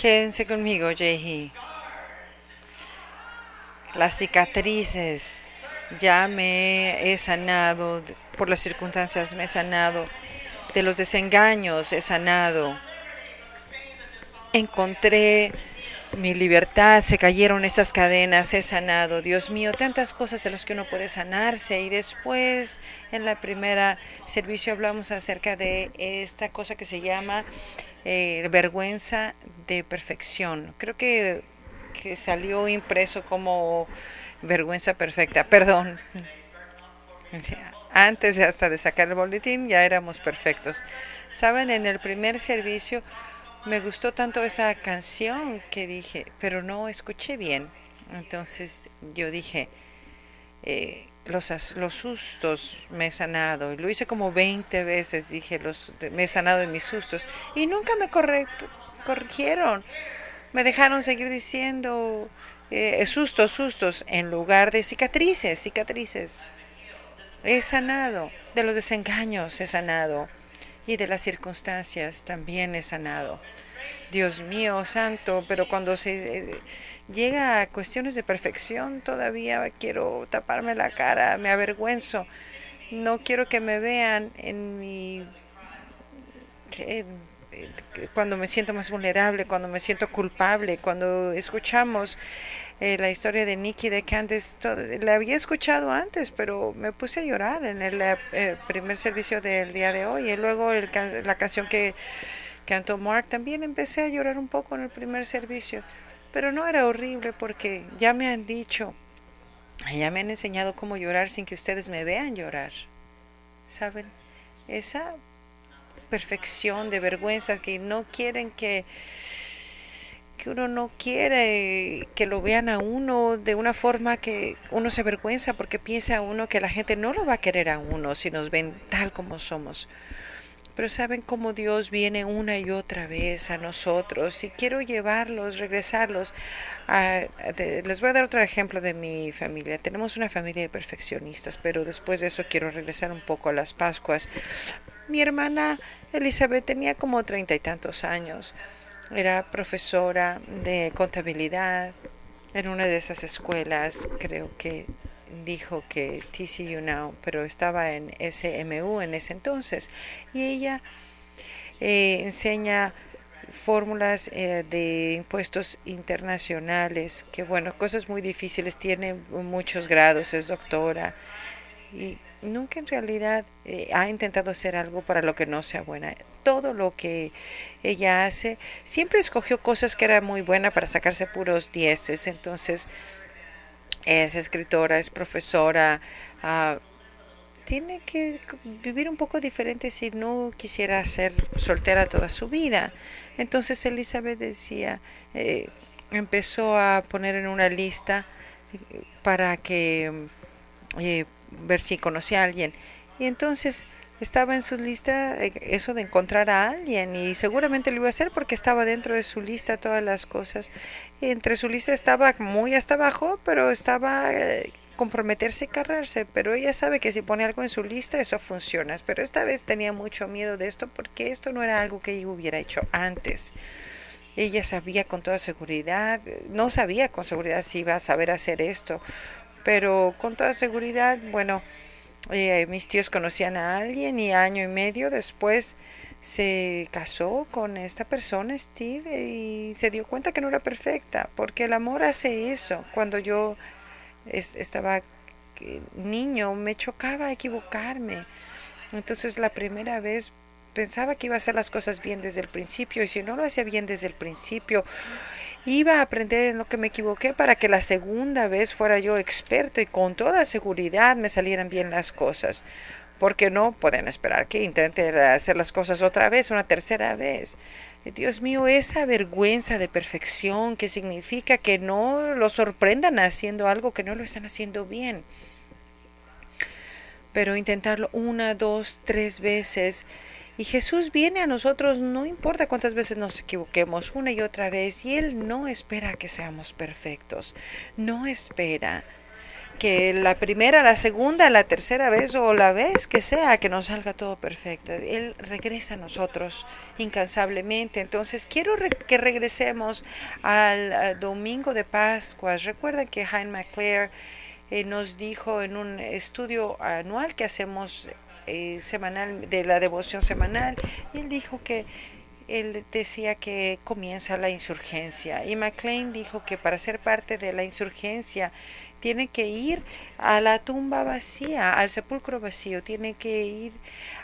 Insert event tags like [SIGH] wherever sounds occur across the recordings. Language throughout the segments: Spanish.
Quédense conmigo, Jehi. Las cicatrices, ya me he sanado, por las circunstancias me he sanado, de los desengaños he sanado. Encontré mi libertad, se cayeron esas cadenas, he sanado. Dios mío, tantas cosas de las que uno puede sanarse. Y después, en la primera servicio, hablamos acerca de esta cosa que se llama eh, vergüenza de perfección. Creo que, que salió impreso como vergüenza perfecta. Perdón. [LAUGHS] Antes hasta de sacar el boletín ya éramos perfectos. Saben, en el primer servicio me gustó tanto esa canción que dije, pero no escuché bien. Entonces yo dije, eh, los, los sustos me he sanado. Lo hice como 20 veces, dije, los, me he sanado de mis sustos. Y nunca me corrigieron. Me dejaron seguir diciendo eh, sustos, sustos, en lugar de cicatrices, cicatrices. He sanado. De los desengaños he sanado y de las circunstancias también he sanado. Dios mío, santo, pero cuando se eh, llega a cuestiones de perfección todavía quiero taparme la cara, me avergüenzo, no quiero que me vean en mi... cuando me siento más vulnerable, cuando me siento culpable, cuando escuchamos eh, la historia de Nicky de Candice, la había escuchado antes, pero me puse a llorar en el eh, primer servicio del día de hoy. Y luego el, la canción que cantó Mark, también empecé a llorar un poco en el primer servicio. Pero no era horrible porque ya me han dicho, ya me han enseñado cómo llorar sin que ustedes me vean llorar. ¿Saben? Esa perfección de vergüenza que no quieren que que uno no quiere que lo vean a uno de una forma que uno se avergüenza porque piensa uno que la gente no lo va a querer a uno si nos ven tal como somos. Pero saben cómo Dios viene una y otra vez a nosotros y quiero llevarlos, regresarlos. A, les voy a dar otro ejemplo de mi familia. Tenemos una familia de perfeccionistas, pero después de eso quiero regresar un poco a las Pascuas. Mi hermana Elizabeth tenía como treinta y tantos años era profesora de contabilidad en una de esas escuelas, creo que dijo que TCU Now, pero estaba en SMU en ese entonces. Y ella eh, enseña fórmulas eh, de impuestos internacionales, que bueno, cosas muy difíciles, tiene muchos grados, es doctora. Y nunca en realidad eh, ha intentado hacer algo para lo que no sea buena. Todo lo que ella hace, siempre escogió cosas que eran muy buenas para sacarse puros dieces. Entonces, es escritora, es profesora, uh, tiene que vivir un poco diferente si no quisiera ser soltera toda su vida. Entonces Elizabeth decía, eh, empezó a poner en una lista eh, para que eh, ver si conocía a alguien. Y entonces estaba en su lista eh, eso de encontrar a alguien y seguramente lo iba a hacer porque estaba dentro de su lista todas las cosas. entre su lista estaba muy hasta abajo, pero estaba eh, comprometerse y cargarse, pero ella sabe que si pone algo en su lista eso funciona. Pero esta vez tenía mucho miedo de esto porque esto no era algo que ella hubiera hecho antes. Ella sabía con toda seguridad, no sabía con seguridad si iba a saber hacer esto, pero con toda seguridad, bueno, eh, mis tíos conocían a alguien y año y medio después se casó con esta persona, Steve, y se dio cuenta que no era perfecta, porque el amor hace eso. Cuando yo estaba eh, niño me chocaba equivocarme. Entonces la primera vez pensaba que iba a hacer las cosas bien desde el principio y si no lo hacía bien desde el principio, Iba a aprender en lo que me equivoqué para que la segunda vez fuera yo experto y con toda seguridad me salieran bien las cosas. Porque no pueden esperar que intente hacer las cosas otra vez, una tercera vez. Dios mío, esa vergüenza de perfección que significa que no lo sorprendan haciendo algo que no lo están haciendo bien. Pero intentarlo una, dos, tres veces y Jesús viene a nosotros, no importa cuántas veces nos equivoquemos, una y otra vez, y Él no espera que seamos perfectos, no espera. que la primera, la segunda, la tercera vez o la vez que sea, que nos salga todo perfecto. Él regresa a nosotros incansablemente. Entonces, quiero que regresemos al, domingo de Pascua. Recuerda que Hein McClare eh, nos dijo en un estudio anual que hacemos eh, semanal, de la devoción semanal, y él dijo que él decía que comienza la insurgencia y McLean dijo que para ser parte de la insurgencia tiene que ir a la tumba vacía, al sepulcro vacío, tiene que ir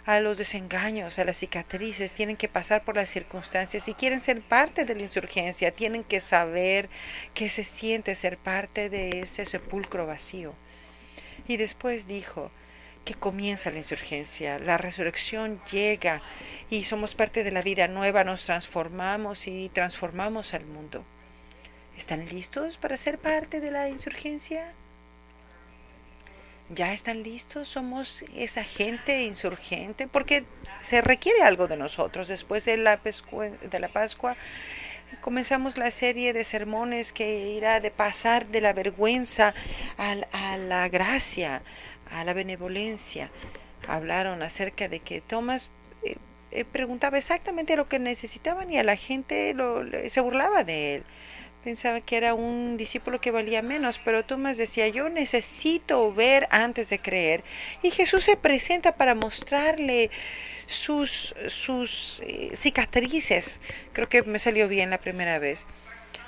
a los desengaños, a las cicatrices, tienen que pasar por las circunstancias. Si quieren ser parte de la insurgencia, tienen que saber qué se siente ser parte de ese sepulcro vacío. Y después dijo que comienza la insurgencia, la resurrección llega y somos parte de la vida nueva, nos transformamos y transformamos al mundo. ¿Están listos para ser parte de la insurgencia? ¿Ya están listos? ¿Somos esa gente insurgente? Porque se requiere algo de nosotros. Después de la, de la Pascua comenzamos la serie de sermones que irá de pasar de la vergüenza a, la gracia, a la benevolencia. Hablaron acerca de que Tomás eh, eh, preguntaba exactamente lo que necesitaban y a la gente lo, se burlaba de él pensaba que era un discípulo que valía menos, pero Tomás decía, yo necesito ver antes de creer. Y Jesús se presenta para mostrarle sus, sus eh, cicatrices. Creo que me salió bien la primera vez.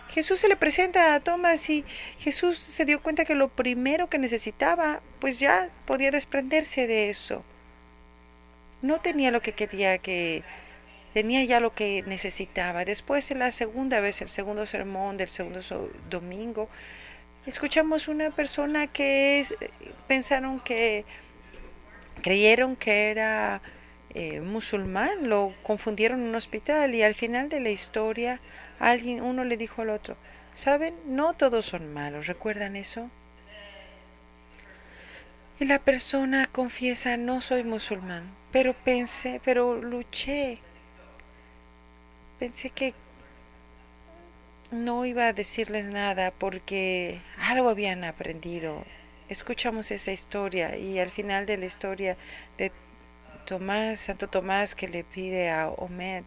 Jesús se le presenta a Tomás y Jesús se dio cuenta que lo primero que necesitaba, pues ya podía desprenderse de eso. No tenía lo que quería que tenía ya lo que necesitaba. Después, en la segunda vez, el segundo sermón del segundo domingo, escuchamos una persona que pensaron que creyeron que era eh, musulmán, lo confundieron en un hospital y al final de la historia alguien, uno le dijo al otro, ¿saben? No todos son malos, ¿recuerdan eso? Y la persona confiesa, no soy musulmán, pero pensé, pero luché pensé que no iba a decirles nada porque algo habían aprendido. Escuchamos esa historia y al final de la historia de Tomás, Santo Tomás que le pide a Omed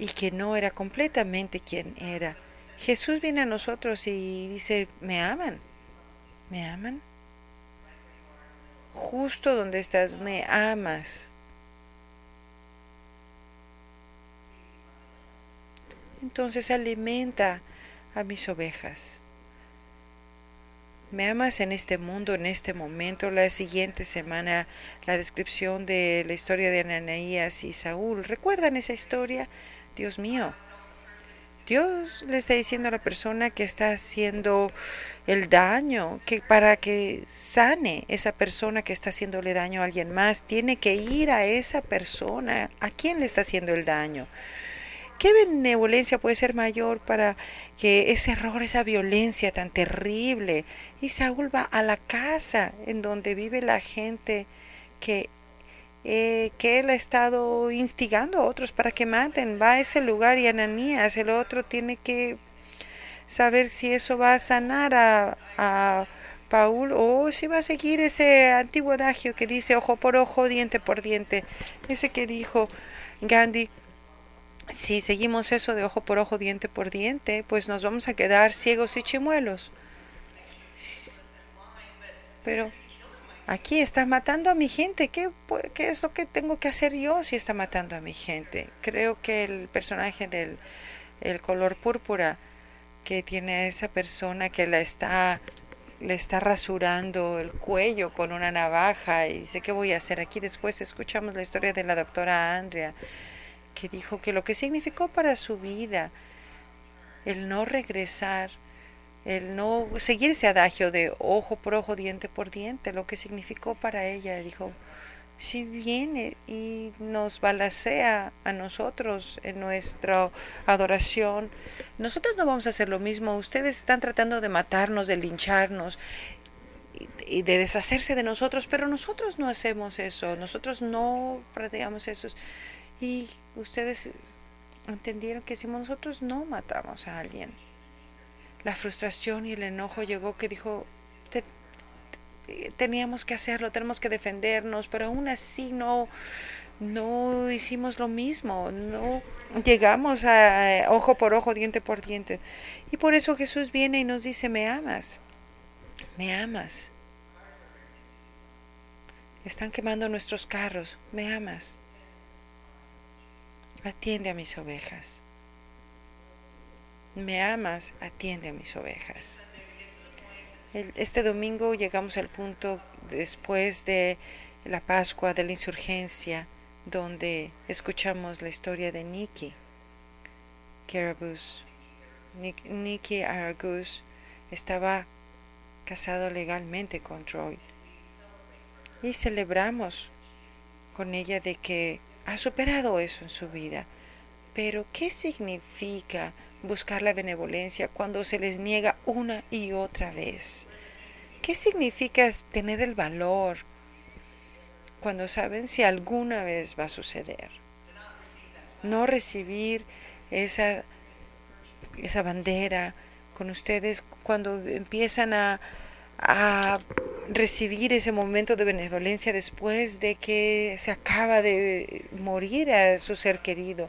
y que no era completamente quien era. Jesús viene a nosotros y dice, ¿me aman? ¿Me aman? Justo donde estás, me amas. entonces alimenta a mis ovejas. Me amas en este mundo, en este momento. La siguiente semana, la descripción de la historia de Ananías y Saúl. ¿Recuerdan esa historia? Dios mío. Dios le está diciendo a la persona que está haciendo el daño, que para que sane esa persona que está haciéndole daño a alguien más, tiene que ir a esa persona. ¿A quién le está haciendo el daño? ¿Qué benevolencia puede ser mayor para que ese error, esa violencia tan terrible? Y Saúl va a la casa en donde vive la gente que, eh, que él ha estado instigando a otros para que maten. Va a ese lugar y Ananías, el otro, tiene que saber si eso va a sanar a, a Paul o si va a seguir ese antiguo adagio que dice ojo por ojo, diente por diente. Ese que dijo Gandhi si seguimos eso de ojo por ojo, diente por diente, pues nos vamos a quedar ciegos y chimuelos. Pero aquí está matando a mi gente. ¿Qué, ¿Qué, es lo que tengo que hacer yo si está matando a mi gente? Creo que el personaje del el color púrpura que tiene esa persona que la está le está rasurando el cuello con una navaja y dice qué voy a hacer aquí después escuchamos la historia de la doctora Andrea que dijo que lo que significó para su vida el no regresar, el no seguir ese adagio de ojo por ojo, diente por diente, lo que significó para ella, dijo, si viene y nos balacea a nosotros en nuestra adoración, nosotros no vamos a hacer lo mismo. Ustedes están tratando de matarnos, de lincharnos y de deshacerse de nosotros, pero nosotros no hacemos eso, nosotros no practicamos eso. Y ustedes entendieron que si nosotros no matamos a alguien, la frustración y el enojo llegó que dijo, teníamos que hacerlo, tenemos que defendernos, pero aún así no, no hicimos lo mismo, no llegamos a, ojo por ojo, diente por diente. Y por eso Jesús viene y nos dice, me amas, me amas. Están quemando nuestros carros, me amas. Atiende a mis ovejas. Me amas, atiende a mis ovejas. este domingo llegamos al punto después de la Pascua de la insurgencia, donde escuchamos la historia de Nikki Carabus. Nikki Aragus estaba casado legalmente con Troy. Y celebramos con ella de que ha superado eso en su vida. Pero, ¿qué significa buscar la benevolencia cuando se les niega una y otra vez? ¿Qué significa tener el valor cuando saben si alguna vez va a suceder? No recibir esa, esa bandera con ustedes cuando empiezan a, a recibir ese momento de benevolencia después de que se acaba de morir a su ser querido.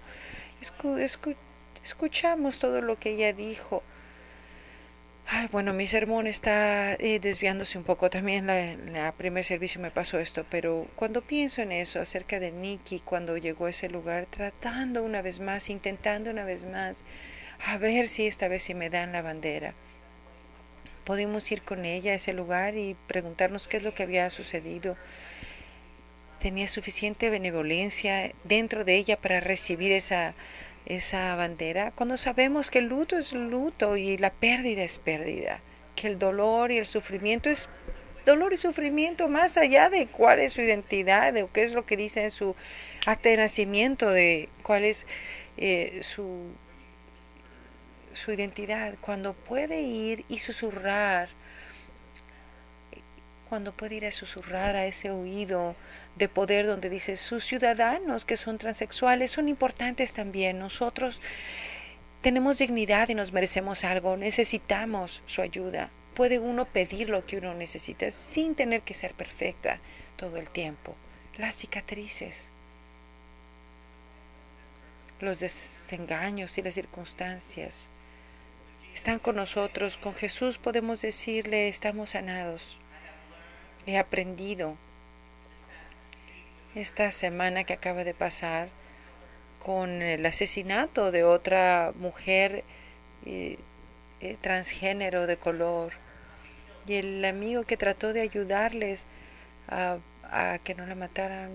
Escuchamos todo lo que ella dijo. Ay, bueno, mi sermón está eh, desviándose un poco. También la, primer servicio me pasó esto, pero cuando pienso en eso, acerca de Nicky, cuando llegó a ese lugar, tratando una vez más, intentando una vez más, a ver si esta vez sí me dan la bandera Pudimos ir con ella a ese lugar y preguntarnos qué es lo que había sucedido. Tenía suficiente benevolencia dentro de ella para recibir esa, esa bandera. Cuando sabemos que el luto es luto y la pérdida es pérdida, que el dolor y el sufrimiento es dolor y sufrimiento más allá de cuál es su identidad, de qué es lo que dice en su acta de nacimiento, de cuál es eh, su su identidad, cuando puede ir y susurrar, cuando puede ir a susurrar a ese oído de poder donde dice sus ciudadanos que son transexuales son importantes también. Nosotros tenemos dignidad y nos merecemos algo, necesitamos su ayuda. Puede uno pedir lo que uno necesita sin tener que ser perfecta todo el tiempo. Las cicatrices, los desengaños y las circunstancias están con nosotros. Con Jesús podemos decirle, estamos sanados. He aprendido esta semana que acaba de pasar con el asesinato de otra mujer eh, eh, transgénero de color y el amigo que trató de ayudarles a, a que no la mataran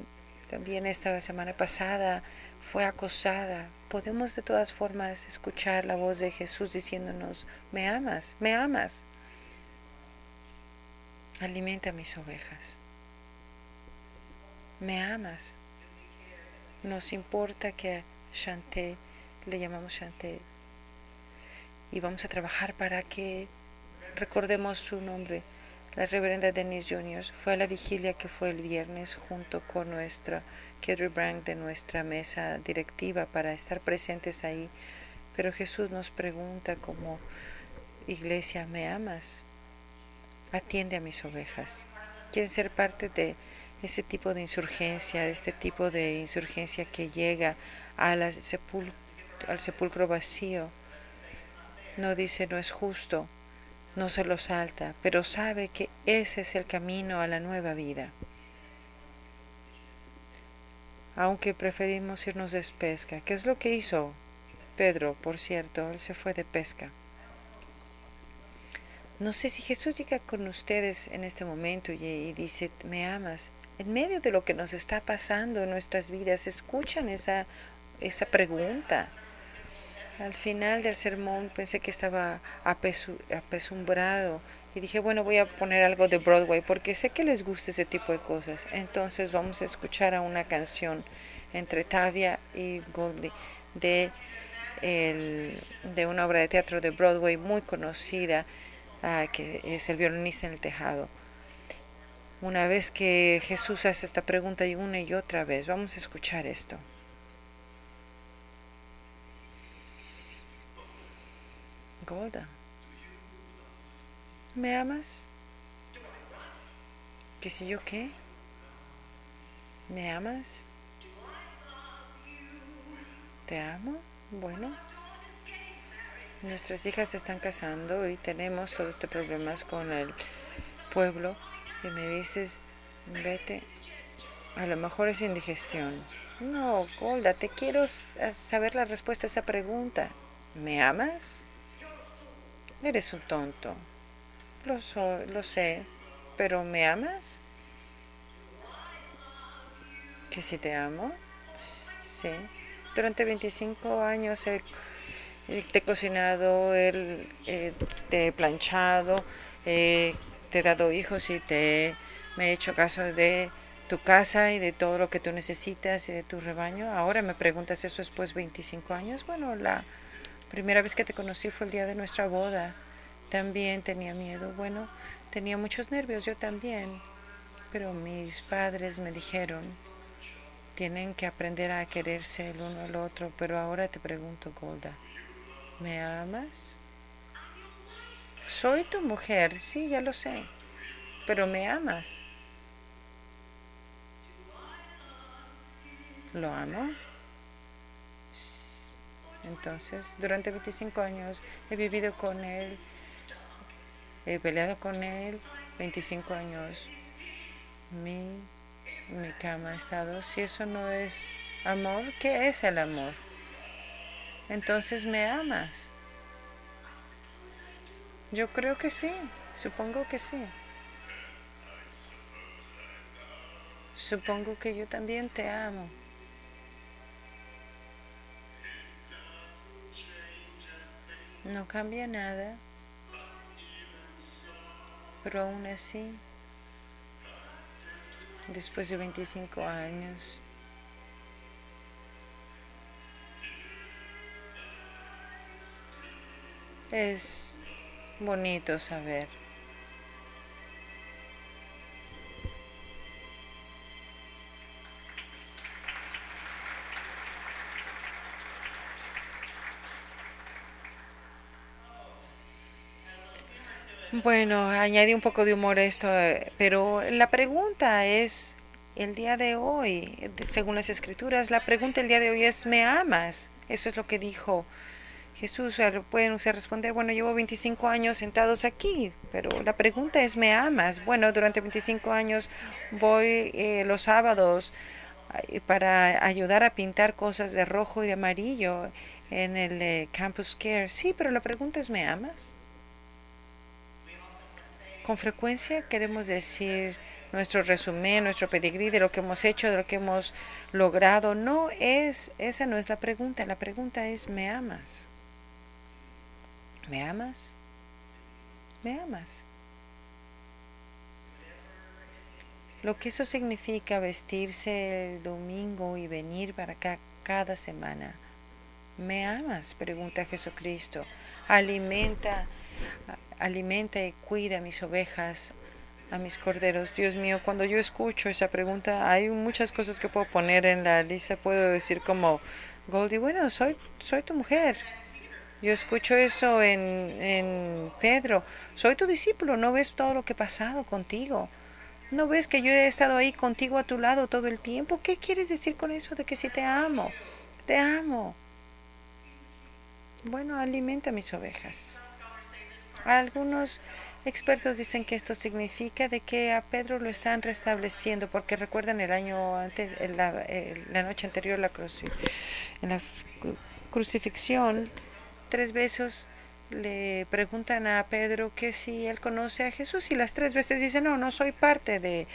también esta semana pasada fue acosada podemos de todas formas escuchar la voz de Jesús diciéndonos, me amas, me amas. Alimenta mis ovejas. Me amas. Nos importa que Chanté, le llamamos Chanté, y vamos a trabajar para que recordemos su nombre. La reverenda Denise Juniors fue a la vigilia que fue el viernes junto con nuestra Kedri Brank de nuestra mesa directiva para estar presentes ahí. Pero Jesús nos pregunta como iglesia, ¿me amas? Atiende a mis ovejas. Quieren ser parte de ese tipo de insurgencia, este tipo de insurgencia que llega al sepulcro vacío. No dice no es justo, no se lo salta, pero sabe que ese es el camino a la nueva vida aunque preferimos irnos de pesca. ¿Qué es lo que hizo Pedro, por cierto? Él se fue de pesca. No sé si Jesús llega con ustedes en este momento y, dice, me amas. En medio de lo que nos está pasando en nuestras vidas, escuchan esa, esa pregunta. Al final del sermón pensé que estaba apesumbrado y dije, bueno, voy a poner algo de Broadway porque sé que les gusta ese tipo de cosas. Entonces vamos a escuchar a una canción entre Tavia y Goldie de, de una obra de teatro de Broadway muy conocida, ah, que es El violinista en el tejado. Una vez que Jesús hace esta pregunta y una y otra vez, vamos a escuchar esto. Golda. ¿Me amas? ¿Qué sé yo qué? ¿Me amas? ¿Te amo? Bueno. Nuestras hijas se están casando y tenemos todos estos problemas con el pueblo. Y me dices, vete. A lo mejor es indigestión. No, Golda, te quiero saber la respuesta a esa pregunta. ¿Me amas? Eres un tonto. Lo, lo sé. ¿Pero me amas? ¿Que si te amo? Sí. Durante 25 años he, te he cocinado, eh, te he planchado, te he dado hijos y te me he hecho caso de tu casa y de todo lo que tú necesitas y de tu rebaño. Ahora me preguntas eso después de 25 años. Bueno, la primera vez que te conocí fue el día de nuestra boda. También tenía miedo. Bueno, tenía muchos nervios, yo también. Pero mis padres me dijeron, tienen que aprender a quererse el uno al otro. Pero ahora te pregunto, Golda, ¿me amas? Soy tu mujer, sí, ya lo sé. Pero ¿me amas? ¿Lo amo? Entonces, durante 25 años he vivido con él, he peleado con él 25 años. Mi, mi cama ha estado. Si eso no es amor, ¿qué es el amor? Entonces, ¿me amas? Yo creo que sí, supongo que sí. Supongo que yo también te amo. No cambia nada, pero aún así, después de 25 años, es bonito saber Bueno, añadí un poco de humor a esto, eh, pero la pregunta es, el día de hoy, según las escrituras, la pregunta el día de hoy es, ¿me amas? Eso es lo que dijo Jesús. Pueden usted responder, bueno, llevo 25 años sentados aquí, pero la pregunta es, ¿me amas? Bueno, durante 25 años voy eh, los sábados para ayudar a pintar cosas de rojo y de amarillo en el eh, Campus Care. Sí, pero la pregunta es, ¿me amas? Con frecuencia queremos decir nuestro resumen, nuestro pedigrí de lo que hemos hecho, de lo que hemos logrado. No es, esa no es la pregunta. La pregunta es, ¿me amas? ¿Me amas? ¿Me amas? Lo que eso significa vestirse el domingo y venir para acá cada semana. ¿Me amas? Pregunta Jesucristo. Alimenta alimenta y cuida a mis ovejas, a mis corderos. Dios mío, cuando yo escucho esa pregunta, hay muchas cosas que puedo poner en la lista. Puedo decir como, Goldie, bueno, soy, soy tu mujer. Yo escucho eso en, en Pedro. Soy tu discípulo, ¿no ves todo lo que he pasado contigo? ¿No ves que yo he estado ahí contigo a tu lado todo el tiempo? ¿Qué quieres decir con eso de que si te amo? Te amo. Bueno, alimenta mis ovejas. Algunos expertos dicen que esto significa de que a Pedro lo están restableciendo, porque recuerdan el año antes, la, la noche anterior, en la crucifixión, tres besos le preguntan a Pedro que si él conoce a Jesús y las tres veces dice no, no soy parte de,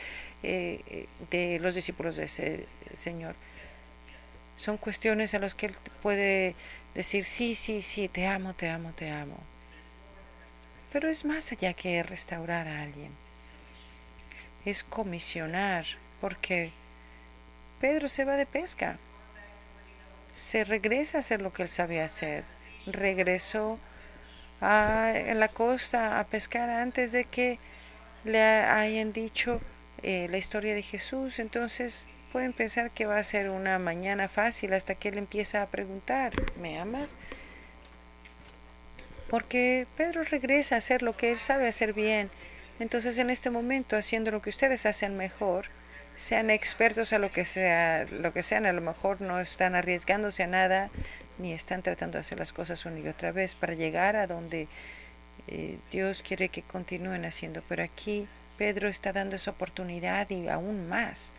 eh, de los discípulos de ese Señor. Son cuestiones a las que él puede decir sí, sí, sí, te amo, te amo, te amo. Pero es más allá que restaurar a alguien. Es comisionar, porque Pedro se va de pesca. Se regresa a hacer lo que él sabía hacer. Regresó a, la costa a pescar antes de que le hayan dicho eh, la historia de Jesús. Entonces pueden pensar que va a ser una mañana fácil hasta que él empieza a preguntar, ¿me amas? Porque Pedro regresa a hacer lo que él sabe hacer bien. Entonces en este momento, haciendo lo que ustedes hacen mejor, sean expertos a lo que sea, lo que sean, a lo mejor no están arriesgándose a nada, ni están tratando de hacer las cosas una y otra vez para llegar a donde eh, Dios quiere que continúen haciendo. Pero aquí Pedro está dando esa oportunidad y aún más.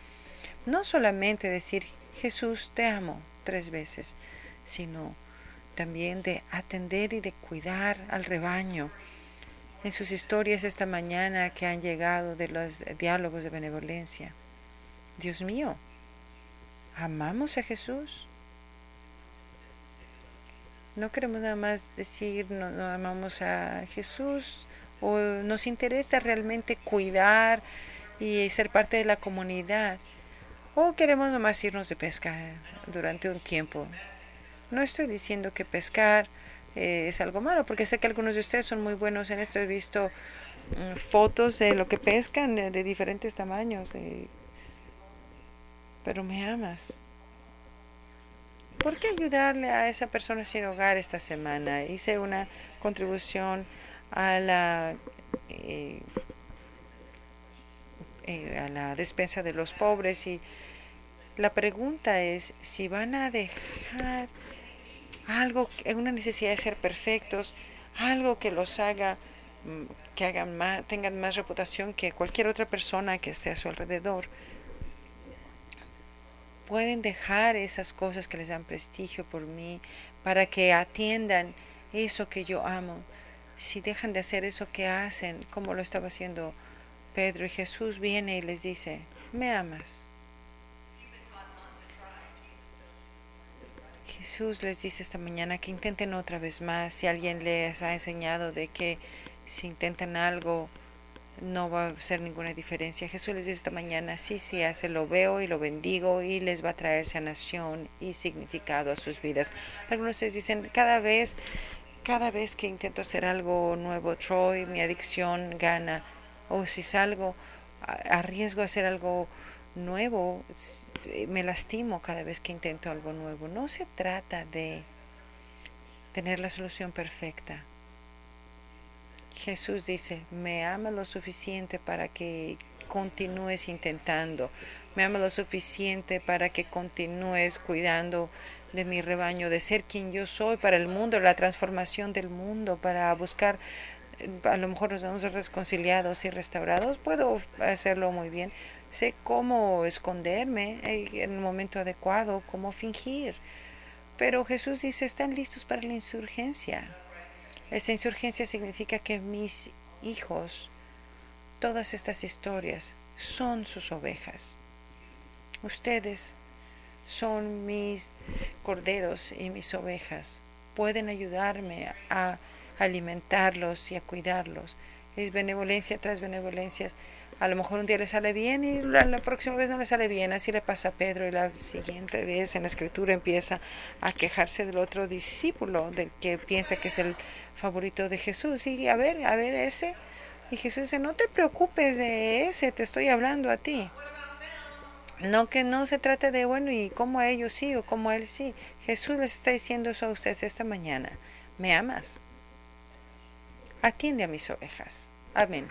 No solamente decir Jesús te amo tres veces, sino también de atender y de cuidar al rebaño. En sus historias esta mañana que han llegado de los diálogos de benevolencia. Dios mío, ¿amamos a Jesús? No queremos nada más decir no, no amamos a Jesús o nos interesa realmente cuidar y ser parte de la comunidad o queremos nomás irnos de pesca durante un tiempo. No estoy diciendo que pescar eh, es algo malo, porque sé que algunos de ustedes son muy buenos en esto. He visto mm, fotos de lo que pescan de, diferentes tamaños. pero me amas. ¿Por qué ayudarle a esa persona sin hogar esta semana? Hice una contribución a la eh, eh, a la despensa de los pobres y la pregunta es si van a dejar algo, una necesidad de ser perfectos, algo que los haga, mm, que hagan más, tengan más reputación que cualquier otra persona que esté a su alrededor. Pueden dejar esas cosas que les dan prestigio por mí para que atiendan eso que yo amo. Si dejan de hacer eso que hacen, como lo estaba haciendo Pedro y Jesús viene y les dice, me amas Jesús les dice esta mañana que intenten otra vez más. Si alguien les ha enseñado de que si intentan algo no va a ser ninguna diferencia. Jesús les dice esta mañana, sí, sí, hace, lo veo y lo bendigo y les va a traer sanación y significado a sus vidas. Algunos de ustedes dicen, cada vez, cada vez que intento hacer algo nuevo, Troy, mi adicción gana. O si salgo, arriesgo a hacer algo nuevo, eh, me lastimo cada vez que intento algo nuevo. No se trata de tener la solución perfecta. Jesús dice, me ama lo suficiente para que continúes intentando. Me ama lo suficiente para que continúes cuidando de mi rebaño, de ser quien yo soy para el mundo, la transformación del mundo, para buscar, eh, a lo mejor nos vamos reconciliados y restaurados. Puedo hacerlo muy bien, sé cómo esconderme en el momento adecuado, cómo fingir. Pero Jesús dice, están listos para la insurgencia. Esta insurgencia significa que mis hijos, todas estas historias, son sus ovejas. Ustedes son mis corderos y mis ovejas. Pueden ayudarme a alimentarlos y a cuidarlos. Es benevolencia tras benevolencias a lo mejor un día le sale bien y la, próxima vez no le sale bien. Así le pasa a Pedro y la siguiente vez en la escritura empieza a quejarse del otro discípulo, del que piensa que es el favorito de Jesús. Y a ver, a ver ese. Y Jesús dice, no te preocupes de ese, te estoy hablando a ti. No que no se trate de, bueno, y como a ellos sí o como a él sí. Jesús les está diciendo eso a ustedes esta mañana. ¿Me amas? Atiende a mis ovejas. Amén.